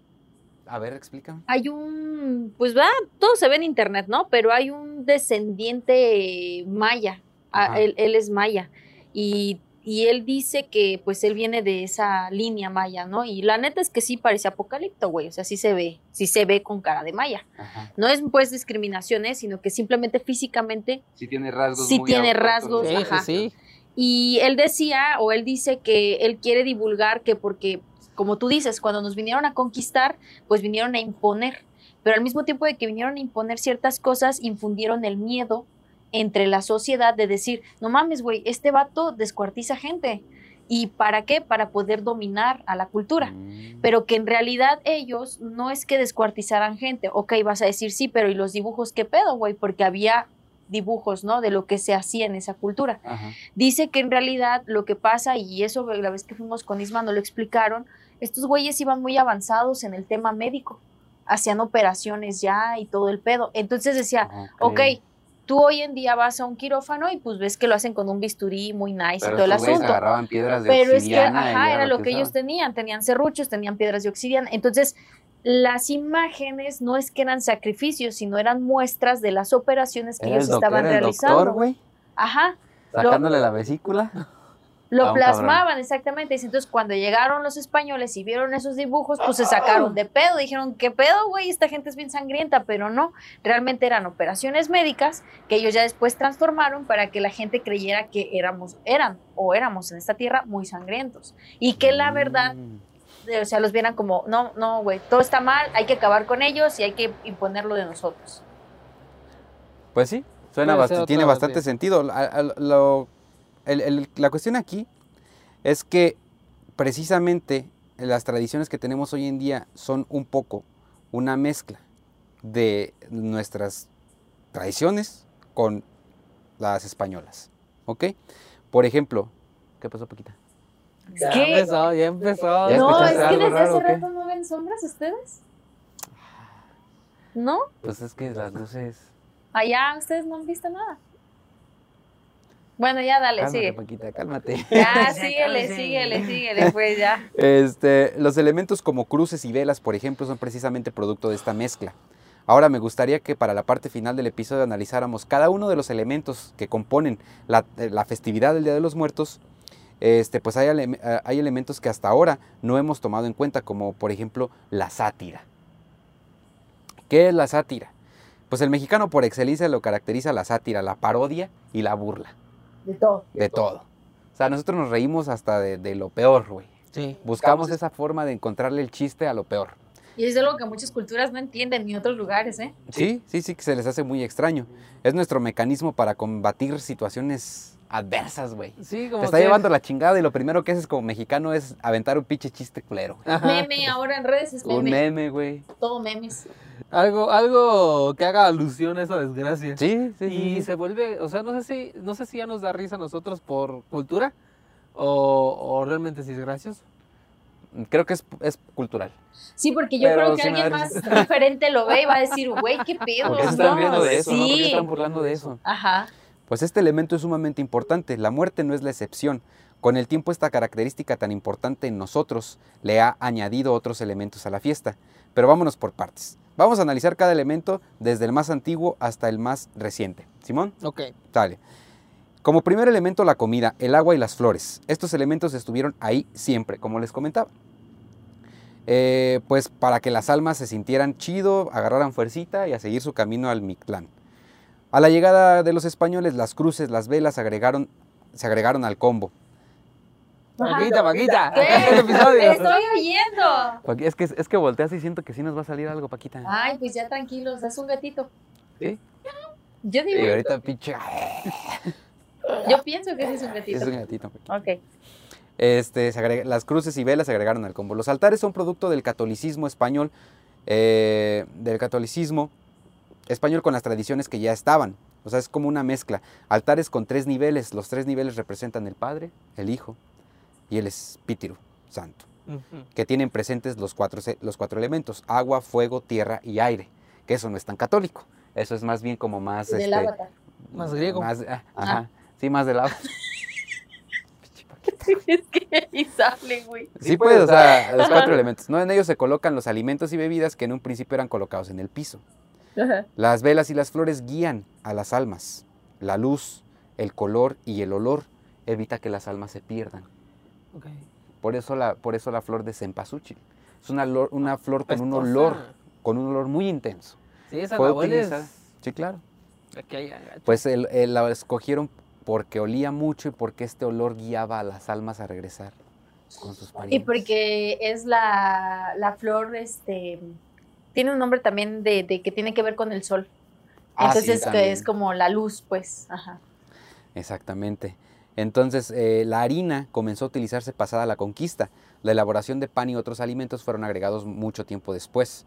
A ver, explícame. Hay un, pues va, todo se ve en internet, ¿no? Pero hay un descendiente maya. Ah, Ajá. él, él es maya. Y, y él dice que pues él viene de esa línea maya, ¿no? Y la neta es que sí parece apocalipto, güey. O sea, sí se ve, sí se ve con cara de maya. Ajá. No es pues discriminación, ¿eh? sino que simplemente físicamente Sí tiene rasgos. Sí muy tiene rasgos, Sí, la sí, ajá. sí. Y él decía, o él dice que él quiere divulgar que porque, como tú dices, cuando nos vinieron a conquistar, pues vinieron a imponer. Pero al mismo tiempo de que vinieron a imponer ciertas cosas, infundieron el miedo entre la sociedad de decir, no mames, güey, este vato descuartiza gente. ¿Y para qué? Para poder dominar a la cultura. Mm. Pero que en realidad ellos no es que descuartizaran gente. Ok, vas a decir sí, pero ¿y los dibujos qué pedo, güey? Porque había dibujos, ¿no? De lo que se hacía en esa cultura. Ajá. Dice que en realidad lo que pasa, y eso la vez que fuimos con Isma no lo explicaron, estos güeyes iban muy avanzados en el tema médico, hacían operaciones ya y todo el pedo. Entonces decía, ok, tú hoy en día vas a un quirófano y pues ves que lo hacen con un bisturí muy nice Pero y todo el asunto. agarraban piedras de Pero es que, ajá, era lo que ellos tenían, tenían serruchos, tenían piedras de obsidiana. Entonces, las imágenes no es que eran sacrificios, sino eran muestras de las operaciones que ellos el estaban era el realizando. doctor, Ajá, sacándole la vesícula. Lo plasmaban exactamente. Dice, Entonces, cuando llegaron los españoles y vieron esos dibujos, pues se sacaron de pedo. Dijeron, ¿qué pedo, güey? Esta gente es bien sangrienta, pero no. Realmente eran operaciones médicas que ellos ya después transformaron para que la gente creyera que éramos, eran o éramos en esta tierra muy sangrientos. Y que la verdad Mm. eh, o sea, los vieran como, no, no, güey, todo está mal, hay que acabar con ellos y hay que imponerlo de nosotros. Pues sí, suena otra tiene bastante sentido. A- a- lo- el- el- la cuestión aquí es que precisamente las tradiciones que tenemos hoy en día son un poco una mezcla de nuestras tradiciones con las españolas. ¿Ok? Por ejemplo, ¿qué pasó, Paquita? Ya que- empezó, ya empezó. ¿Ya no, es que desde raro, hace qué? rato no ven sombras ustedes. ¿No? Pues es que las luces. Allá ustedes no han visto nada. Bueno, ya dale, Cálmate, sigue. Paquita, cálmate. [LAUGHS] Ya, Sí, síguele, síguele, síguele, pues ya. Este, los elementos como cruces y velas, por ejemplo, son precisamente producto de esta mezcla. Ahora me gustaría que para la parte final del episodio analizáramos cada uno de los elementos que componen la, eh, la festividad del Día de los Muertos. Este, pues hay, ele- eh, hay elementos que hasta ahora no hemos tomado en cuenta, como por ejemplo la sátira. ¿Qué es la sátira? Pues el mexicano por excelencia lo caracteriza la sátira, la parodia y la burla De todo. de todo. O sea, nosotros nos reímos hasta de, de lo peor, güey. Sí. Buscamos esa forma de encontrarle el chiste a lo peor. Y es algo que muchas culturas no entienden ni otros lugares, ¿eh? Sí, sí, sí, que se les hace muy extraño. Es nuestro mecanismo para combatir situaciones adversas, güey. Sí, como Te está que- llevando la chingada y lo primero que haces como mexicano es aventar un pinche chiste culero. Meme, ahora en redes es Un meme. meme, güey. Todo memes. Algo, algo que haga alusión a esa desgracia. Sí, sí, Y sí. se vuelve, o sea, no sé si, no sé si ya nos da risa a nosotros por cultura o, o realmente si es gracioso. Creo que es, es cultural. Sí, porque yo Pero creo que alguien más diferente lo ve y va a decir, güey, qué pedo. ¿Por qué se no, están riendo de eso? no? ¿Por qué Sí. están burlando de eso? Ajá. Pues este elemento es sumamente importante. La muerte no es la excepción. Con el tiempo esta característica tan importante en nosotros le ha añadido otros elementos a la fiesta. Pero vámonos por partes. Vamos a analizar cada elemento desde el más antiguo hasta el más reciente. Simón, Ok. dale. Como primer elemento la comida, el agua y las flores. Estos elementos estuvieron ahí siempre, como les comentaba. Eh, pues para que las almas se sintieran chido, agarraran fuercita y a seguir su camino al Mictlán. A la llegada de los españoles, las cruces, las velas agregaron, se agregaron al combo. Paquita, Paquita. ¿Qué? episodio. Te estoy oyendo. Es que, es que volteas y siento que sí nos va a salir algo, Paquita. Ay, pues ya tranquilos, es un gatito. ¿Sí? Yo Y digo, ahorita pinche... [LAUGHS] yo pienso que sí es un gatito. Es un gatito. Paquita. Ok. Este, se agrega- las cruces y velas se agregaron al combo. Los altares son producto del catolicismo español, eh, del catolicismo español con las tradiciones que ya estaban. O sea, es como una mezcla. Altares con tres niveles. Los tres niveles representan el Padre, el Hijo y el Espíritu Santo, que tienen presentes los cuatro, se- los cuatro elementos, agua, fuego, tierra y aire. Que eso no es tan católico. Eso es más bien como más... Del este, avatar. Más griego. Más, ah, ajá. Sí, más del avatar. [LAUGHS] es que ahí sale, güey. Sí, pues, o sea, los cuatro elementos. ¿no? En ellos se colocan los alimentos y bebidas que en un principio eran colocados en el piso. Ajá. Las velas y las flores guían a las almas. La luz, el color y el olor evita que las almas se pierdan. Ok. Por eso la, por eso la flor de cempasúchil. Es una, olor- una flor con un Pestosa. olor, con un olor muy intenso. Sí, esa Fue la hueles. utilizada. Sí, claro. Agacho. Pues el- el- la escogieron porque olía mucho y porque este olor guiaba a las almas a regresar con sus Y parientes. porque es la, la flor, este, tiene un nombre también de, de que tiene que ver con el sol. Ah, sí, Entonces que es como la luz, pues. Ajá. Exactamente. Entonces, eh, la harina comenzó a utilizarse pasada la conquista. La elaboración de pan y otros alimentos fueron agregados mucho tiempo después.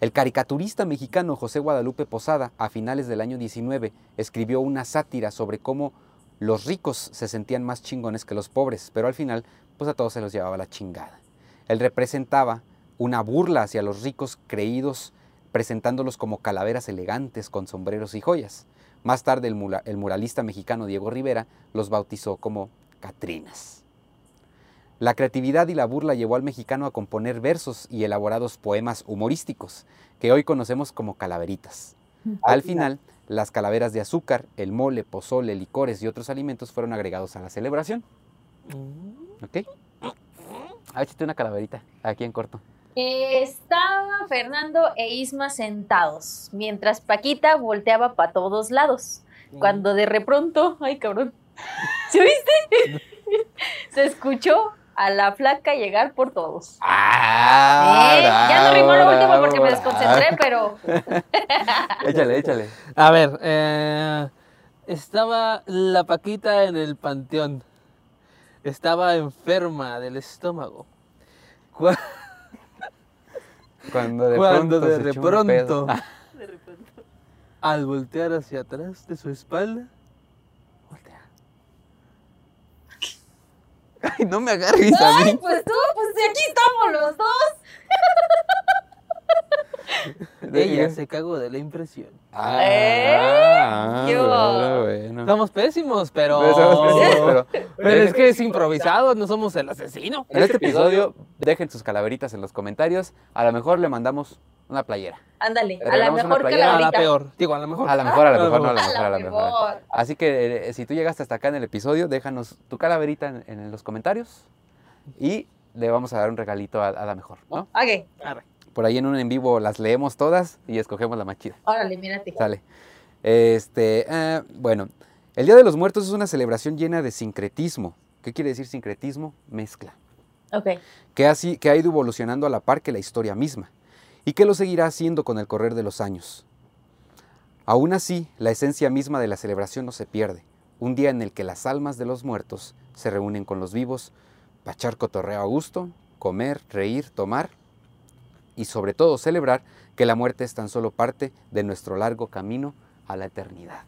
El caricaturista mexicano José Guadalupe Posada, a finales del año 19, escribió una sátira sobre cómo los ricos se sentían más chingones que los pobres, pero al final, pues a todos se los llevaba la chingada. Él representaba una burla hacia los ricos creídos, presentándolos como calaveras elegantes con sombreros y joyas. Más tarde el, mula- el muralista mexicano Diego Rivera los bautizó como Catrinas. La creatividad y la burla llevó al mexicano a componer versos y elaborados poemas humorísticos, que hoy conocemos como calaveritas. Al final, las calaveras de azúcar, el mole, pozole, licores y otros alimentos fueron agregados a la celebración. Mm. ¿Ok? A ver, una calaverita aquí en corto. Estaban Fernando e Isma sentados, mientras Paquita volteaba para todos lados. Cuando de repronto, ay cabrón, [LAUGHS] ¿se viste? [LAUGHS] Se escuchó a la flaca llegar por todos. ¡Ah! Eh, ya no rimó lo último porque me bravo, desconcentré, pero bravo. [LAUGHS] Échale, échale. A ver, eh, estaba la Paquita en el panteón. Estaba enferma del estómago. Cu- Cuando de Cuando pronto de se echó un pedo. [LAUGHS] pronto, al voltear hacia atrás de su espalda, voltea. Ay, no me agarres a ay, mí. pues tú, pues si aquí estamos los dos. [LAUGHS] [LAUGHS] Ella se cagó de la impresión. Ah, ¿Eh? ah, ¿Qué bueno, bueno. Somos pésimos, pero... Pero somos pésimos, pero- [LAUGHS] Pero es que es improvisado, no somos el asesino. En este episodio, dejen sus calaveritas en los comentarios. A lo mejor le mandamos una playera. Ándale, Le a la mejor playera. A la peor. Digo, a la mejor. A lo mejor, a lo Ah, mejor, no, a lo A mejor, la a lo mejor. mejor. Así que eh, si tú llegaste hasta acá en el episodio, déjanos tu calaverita en, en los comentarios y le vamos a dar un regalito a, a la mejor, ¿no? Ok, Arre. Por ahí en un en vivo las leemos todas y escogemos la más chida. órale, mírate. Sale. Este, ah, bueno, el Día de los Muertos es una celebración llena de sincretismo. ¿Qué quiere decir sincretismo? Mezcla. Ok, que, así, que ha ido evolucionando a la par que la historia misma, y que lo seguirá haciendo con el correr de los años. Aún así, la esencia misma de la celebración no se pierde, un día en el que las almas de los muertos se reúnen con los vivos, para echar cotorreo a gusto, comer, reír, tomar, y sobre todo celebrar que la muerte es tan solo parte de nuestro largo camino a la eternidad.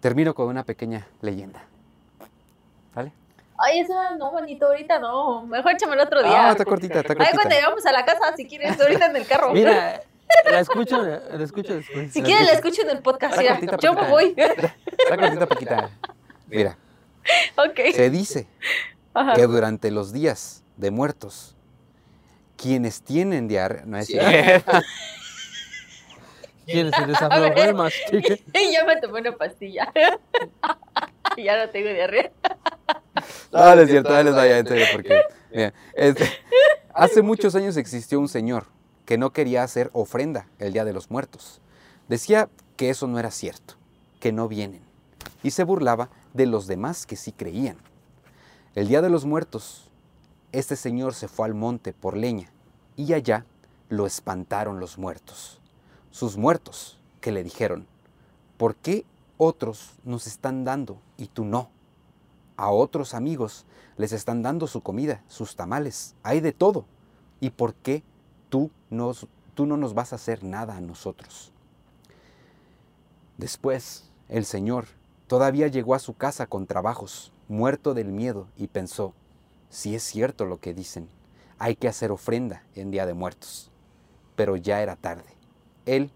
Termino con una pequeña leyenda. ¿Vale? Ay, esa no, bonito, ahorita no. Mejor échame el otro Ah, día. está cortita, está Ay, cortita. cuando llegamos a la casa, si quieres, ahorita en el carro. Mira, la [LAUGHS] escucho, la escucho después. Si quieres, la escucho en el podcast. Mira. cortita, Yo me voy. Está cortita, Paquita. Mira, [LAUGHS] ok. se dice Ajá. que durante los días de muertos, quienes tienen diarrea, no es cierto. [LAUGHS] ¿Quién se mastique? [LAUGHS] ya me tomé una pastilla. [LAUGHS] ya no tengo diarrea. No, no es cierto, no les vaya en serio, porque mira, este, hace muchos años existió un señor que no quería hacer ofrenda el Día de los Muertos. Decía que eso no era cierto, que no vienen, y se burlaba de los demás que sí creían. El Día de los Muertos, este señor se fue al monte por leña, y allá lo espantaron los muertos. Sus muertos, que le dijeron, ¿por qué otros nos están dando y tú no? A otros amigos les están dando su comida, sus tamales, hay de todo. ¿Y por qué tú, no nos vas a hacer nada a nosotros? Después, el Señor todavía llegó a su casa con trabajos, muerto del miedo, y pensó, si es cierto lo que dicen, hay que hacer ofrenda en Día de Muertos. Pero ya era tarde. Él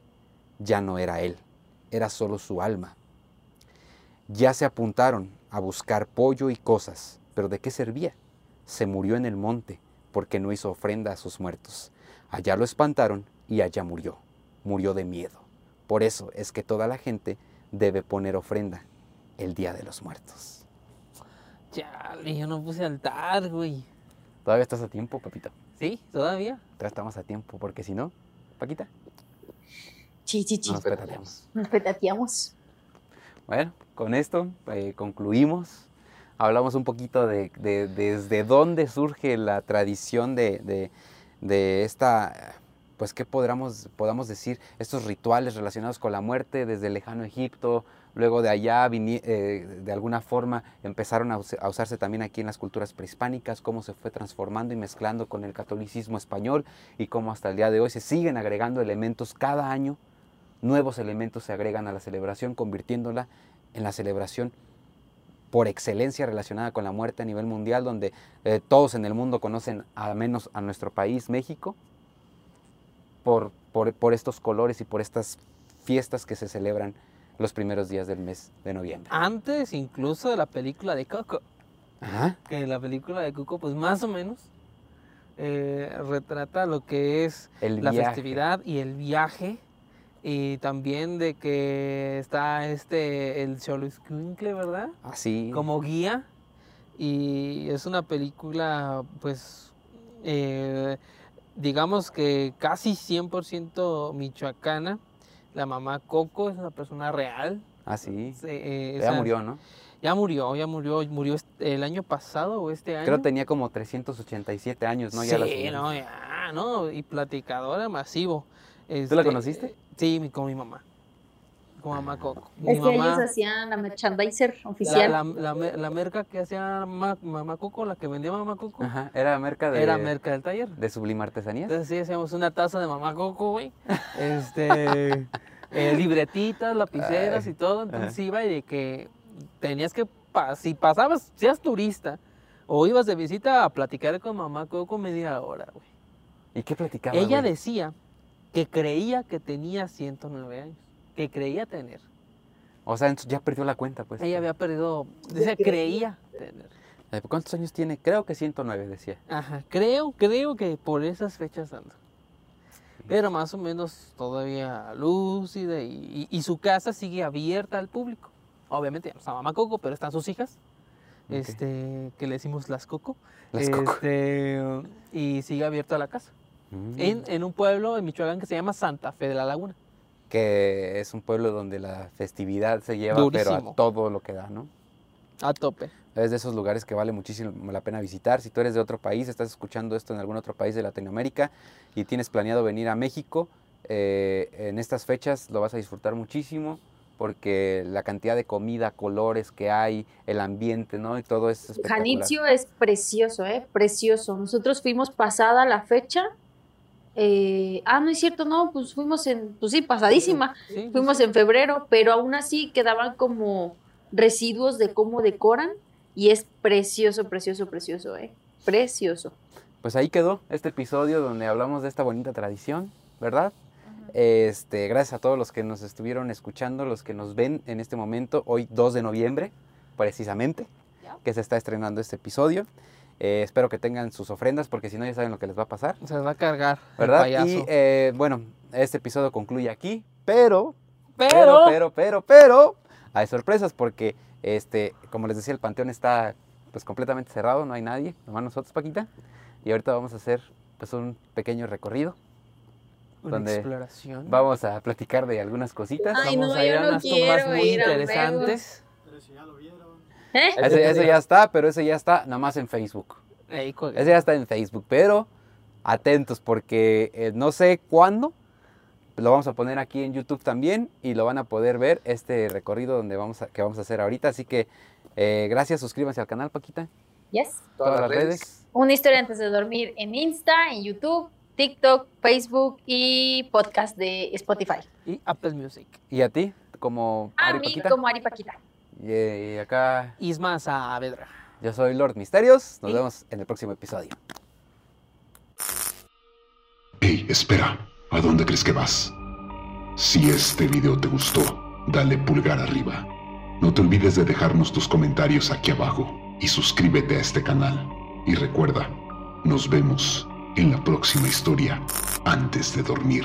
ya no era él, era solo su alma. Ya se apuntaron a buscar pollo y cosas, pero ¿de qué servía? Se murió en el monte porque no hizo ofrenda a sus muertos. Allá lo espantaron y allá murió. Murió de miedo. Por eso es que toda la gente debe poner ofrenda el Día de los Muertos. Chale, yo no puse altar, güey. Todavía estás a tiempo, papito. ¿Sí? ¿Todavía? Todavía estamos a tiempo, porque si no, Paquita, Sí, sí, sí. no nos petateamos. Nos petateamos. Bueno, con esto eh, concluimos. Hablamos un poquito de, de- desde dónde surge la tradición de, de- de esta, pues, ¿qué podamos, podamos decir? Estos rituales relacionados con la muerte desde el lejano Egipto. Luego de allá, eh, de alguna forma, empezaron a, us- a usarse también aquí en las culturas prehispánicas, cómo se fue transformando y mezclando con el catolicismo español y cómo hasta el día de hoy se siguen agregando elementos. Cada año nuevos elementos se agregan a la celebración, convirtiéndola en la celebración por excelencia relacionada con la muerte a nivel mundial, donde eh, todos en el mundo conocen al menos a nuestro país, México, por, por estos colores y por estas fiestas que se celebran los primeros días del mes de noviembre. Antes incluso de la película de Coco. Ajá. Que la película de Coco, pues más o menos, eh, retrata lo que es El la viaje. festividad y el viaje. Y también de que está este, el Xoloitzcuintle, ¿verdad? Así. como guía y es una película pues eh, digamos que casi 100% michoacana la mamá Coco es una persona real Así. Se- eh, Ya esa- murió, ¿no? ya murió ya murió murió el año pasado o este año Creo tenía como 387 años, ¿no? Ya la sí señora. no ya no y platicadora masivo ¿Tú la Este, conociste? sí con mi mamá con mamá. Coco mi Es que ellos hacían la merchandiser la, oficial. la, la mer- la merca que hacía mamá, mamá Coco la que vendía mamá Coco Ajá. Era merca de, Era merca del taller. de Sublime Artesanías. Entonces sí, hacíamos una taza de mamá coco, güey. [LAUGHS] Este, eh, libretitas, lapiceras Ay, y todo. Entonces ajá. iba y de que tenías que, pa- si pasabas, seas turista o ibas de visita a platicar con mamá coco media hora, güey. ¿Y qué platicaba? Ella güey? decía que creía que tenía 109 años, que creía tener. O sea, entonces ya perdió la cuenta, pues. Ella había perdido, decía, creía tener. Eh, ¿Cuántos años tiene? Creo que 109, decía. Ajá, creo, creo que por esas fechas anda. Pero más o menos todavía lúcida y, y- y su casa sigue abierta al público. Obviamente ya no está mamá Coco, pero están sus hijas, este, que le decimos las Coco. Las Coco. Este, y sigue abierta la casa. Mm. En, en un pueblo en Michoacán que se llama Santa Fe de la Laguna. Que es un pueblo donde la festividad se lleva, pero a todo lo que da, ¿no? A tope. Es de esos lugares que vale muchísimo la pena visitar. Si tú eres de otro país, estás escuchando esto en algún otro país de Latinoamérica y tienes planeado venir a México, eh, en estas fechas lo vas a disfrutar muchísimo porque la cantidad de comida, colores que hay, el ambiente, ¿no? Y todo es espectacular. Janitzio es precioso, ¿eh? Precioso. Nosotros fuimos pasada la fecha. Eh, ah, no es cierto, no, pues fuimos en, pues sí, pasadísima. Sí, Fuimos sí. en febrero, pero aún así quedaban como residuos de cómo decoran y es precioso, precioso, precioso, ¿eh? Precioso. Pues ahí quedó este episodio donde hablamos de esta bonita tradición, ¿verdad? Este, gracias a todos los que nos estuvieron escuchando, los que nos ven en este momento, hoy 2 de noviembre, precisamente, que se está estrenando este episodio. Eh, espero que tengan sus ofrendas porque si no ya saben lo que les va a pasar, Se va a cargar. el ¿verdad? payaso. Y eh, bueno, este episodio concluye aquí, pero, pero, pero, pero, pero, pero, hay sorpresas porque, este, como les decía, el panteón está pues completamente cerrado, no hay nadie, nomás nosotros, Paquita. Y ahorita vamos a hacer pues un pequeño recorrido. una donde exploración. Vamos a platicar de algunas cositas. Ay, Vamos no, a ir yo a no unas muy ir a interesantes. ¿Eh? Ese, ese ya está, pero ese ya está nada más en Facebook. Ey, Ese ya está en Facebook, pero atentos porque eh, no sé cuándo. Lo vamos a poner aquí en YouTube también y lo van a poder ver este recorrido donde vamos a, que vamos a hacer ahorita. Así que eh, gracias, suscríbanse al canal, Paquita. Yes. Todas, las redes. Una historia antes de dormir en Insta, en YouTube, TikTok, Facebook y podcast de Spotify. Y Apple Music. Y a ti, como A Ari mí Paquita. como Ari Paquita. Y, eh, y acá Isma Saavedra. yo soy Lord Misterios. Nos Y- vemos en el próximo episodio. Hey, espera, ¿a dónde crees que vas? Si este video te gustó, dale pulgar arriba. No te olvides de dejarnos tus comentarios aquí abajo y suscríbete a este canal. Y recuerda, nos vemos en la próxima historia antes de dormir,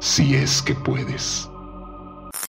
si es que puedes.